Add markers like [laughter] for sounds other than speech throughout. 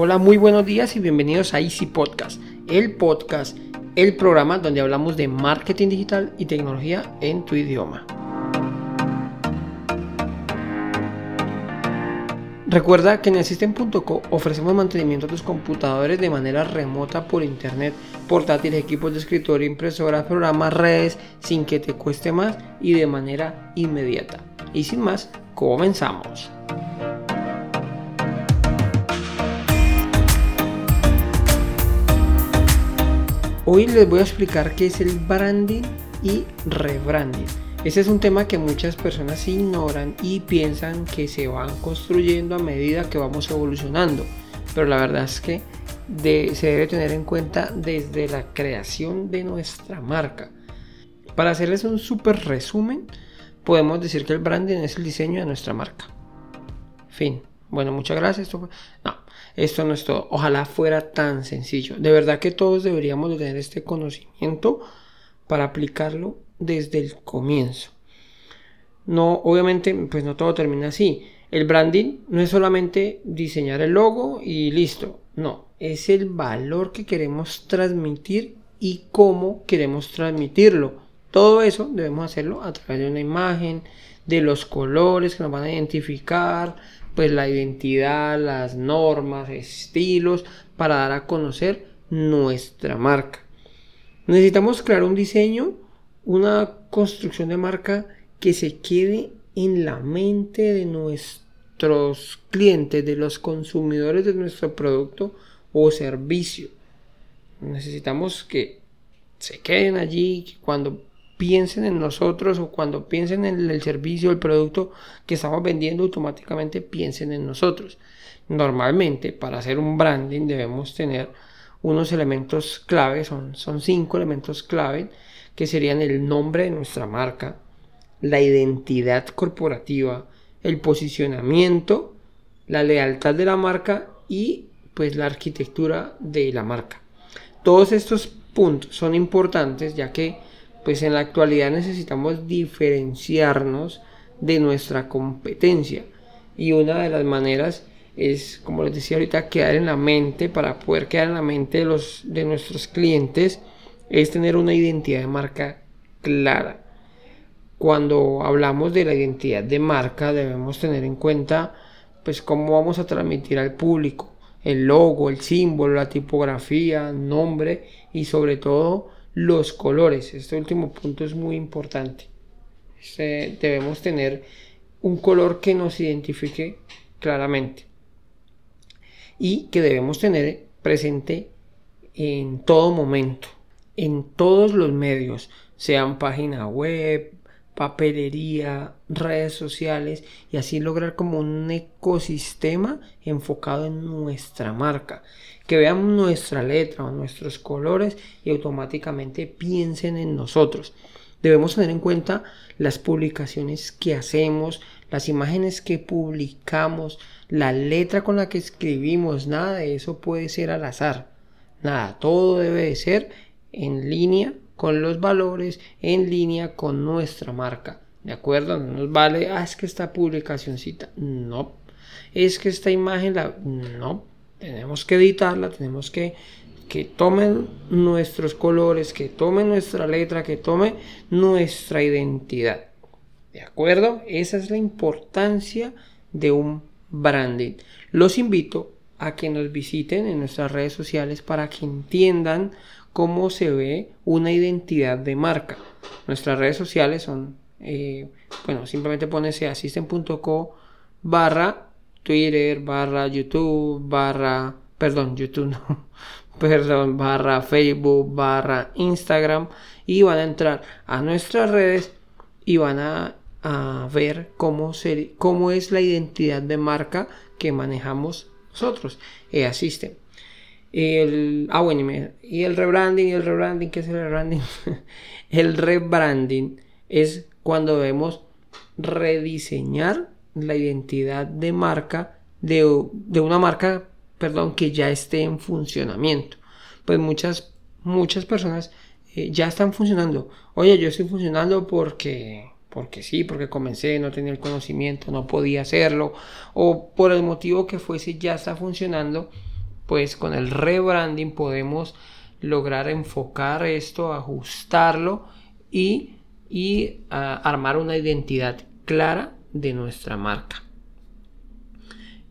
Hola, muy buenos días y bienvenidos a Easy Podcast, el podcast, el programa donde hablamos de marketing digital y tecnología en tu idioma. Recuerda que en el System.co ofrecemos mantenimiento a tus computadores de manera remota por internet, portátiles, equipos de escritorio, impresoras, programas, redes, sin que te cueste más y de manera inmediata. Y sin más, comenzamos. Hoy les voy a explicar qué es el branding y rebranding. Ese es un tema que muchas personas ignoran y piensan que se van construyendo a medida que vamos evolucionando. Pero la verdad es que se debe tener en cuenta desde la creación de nuestra marca. Para hacerles un súper resumen, podemos decir que el branding es el diseño de nuestra marca. Fin. Bueno, muchas gracias. Esto no es todo. Ojalá fuera tan sencillo. De verdad que todos deberíamos de tener este conocimiento para aplicarlo desde el comienzo. No, obviamente, pues no todo termina así. El branding no es solamente diseñar el logo y listo. No, es el valor que queremos transmitir y cómo queremos transmitirlo. Todo eso debemos hacerlo a través de una imagen, de los colores que nos van a identificar, pues la identidad, las normas, estilos, para dar a conocer nuestra marca. Necesitamos crear un diseño una construcción de marca que se quede en la mente de nuestros clientes, de los consumidores de nuestro producto o servicio. Necesitamos que se queden allí, que cuando piensen en nosotros o cuando piensen en el servicio el producto que estamos vendiendo, automáticamente piensen en nosotros. Normalmente, para hacer un branding debemos tener unos elementos clave, son, son cinco elementos clave que serían el nombre de nuestra marca, la identidad corporativa, el posicionamiento, la lealtad de la marca y pues la arquitectura de la marca. Todos estos puntos son importantes ya que pues en la actualidad necesitamos diferenciarnos de nuestra competencia y una de las maneras es como les decía ahorita quedar en la mente para poder quedar en la mente de los de nuestros clientes es tener una identidad de marca clara. Cuando hablamos de la identidad de marca debemos tener en cuenta pues cómo vamos a transmitir al público el logo, el símbolo, la tipografía, nombre y sobre todo los colores. Este último punto es muy importante. Este, debemos tener un color que nos identifique claramente y que debemos tener presente en todo momento en todos los medios, sean página web, papelería, redes sociales y así lograr como un ecosistema enfocado en nuestra marca. Que vean nuestra letra o nuestros colores y automáticamente piensen en nosotros. Debemos tener en cuenta las publicaciones que hacemos, las imágenes que publicamos, la letra con la que escribimos, nada de eso puede ser al azar. Nada, todo debe de ser en línea con los valores, en línea con nuestra marca. ¿De acuerdo? No nos vale, ah, es que esta publicacióncita, no. Es que esta imagen, la, no. Tenemos que editarla, tenemos que que tomen nuestros colores, que tome nuestra letra, que tome nuestra identidad. ¿De acuerdo? Esa es la importancia de un branding. Los invito a que nos visiten en nuestras redes sociales para que entiendan cómo se ve una identidad de marca. Nuestras redes sociales son, eh, bueno, simplemente pones asisten.co barra Twitter, barra YouTube, barra, perdón, YouTube no, [laughs] perdón, barra Facebook, barra Instagram y van a entrar a nuestras redes y van a, ver cómo, cómo es la identidad de marca que manejamos nosotros, e asisten. El, ah, bueno, y el rebranding, y el rebranding, ¿qué es el rebranding? [laughs] el rebranding es cuando debemos rediseñar la identidad de marca de, una marca, perdón, que ya esté en funcionamiento. Pues muchas, muchas personas eh, ya están funcionando. Oye, yo estoy funcionando porque, porque sí, porque comencé, no tenía el conocimiento, no podía hacerlo, o por el motivo que fuese, ya está funcionando pues con el rebranding podemos lograr enfocar esto, ajustarlo y, y armar una identidad clara de nuestra marca.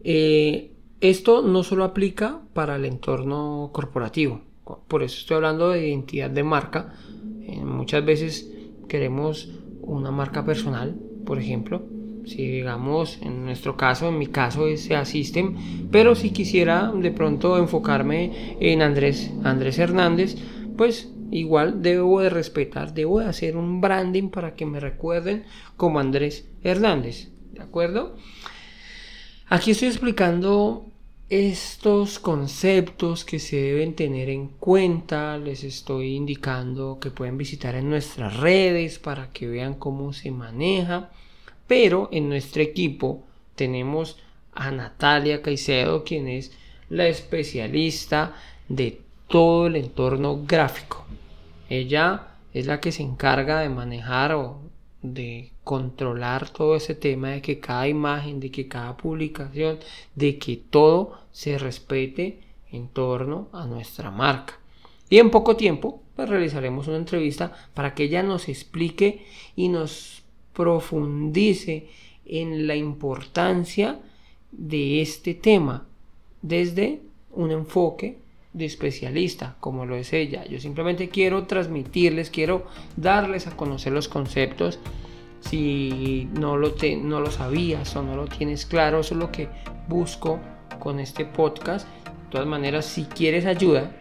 Eh, esto no solo aplica para el entorno corporativo, por eso estoy hablando de identidad de marca. Eh, muchas veces queremos una marca personal, por ejemplo, si digamos en nuestro caso, en mi caso es SEA System, pero si quisiera de pronto enfocarme en Andrés, Andrés Hernández, pues igual debo de respetar, debo de hacer un branding para que me recuerden como Andrés Hernández, ¿de acuerdo? Aquí estoy explicando estos conceptos que se deben tener en cuenta, les estoy indicando que pueden visitar en nuestras redes para que vean cómo se maneja. Pero en nuestro equipo tenemos a Natalia Caicedo, quien es la especialista de todo el entorno gráfico. Ella es la que se encarga de manejar o de controlar todo ese tema de que cada imagen, de que cada publicación, de que todo se respete en torno a nuestra marca. Y en poco tiempo pues, realizaremos una entrevista para que ella nos explique y nos profundice en la importancia de este tema desde un enfoque de especialista como lo es ella. Yo simplemente quiero transmitirles, quiero darles a conocer los conceptos. Si no lo, te, no lo sabías o no lo tienes claro, eso es lo que busco con este podcast. De todas maneras, si quieres ayuda,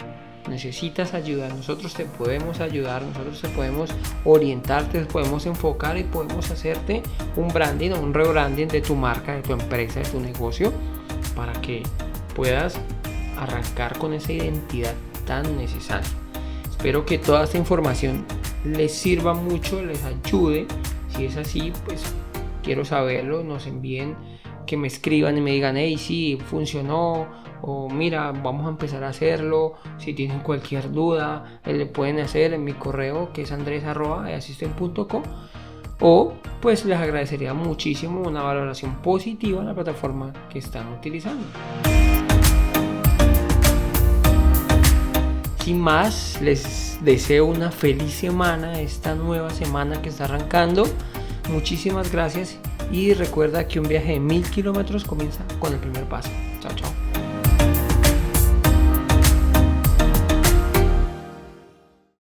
necesitas ayuda, nosotros te podemos ayudar, nosotros te podemos orientar, te podemos enfocar y podemos hacerte un branding o un rebranding de tu marca, de tu empresa, de tu negocio, para que puedas arrancar con esa identidad tan necesaria. Espero que toda esta información les sirva mucho, les ayude. Si es así, pues quiero saberlo, nos envíen, que me escriban y me digan, hey, sí, funcionó o mira, vamos a empezar a hacerlo. Si tienen cualquier duda, eh, le pueden hacer en mi correo que es andres.asisten.com o pues les agradecería muchísimo una valoración positiva en la plataforma que están utilizando. Sin más, les deseo una feliz semana, esta nueva semana que está arrancando. Muchísimas gracias y recuerda que un viaje de mil kilómetros comienza con el primer paso. Chao, chao.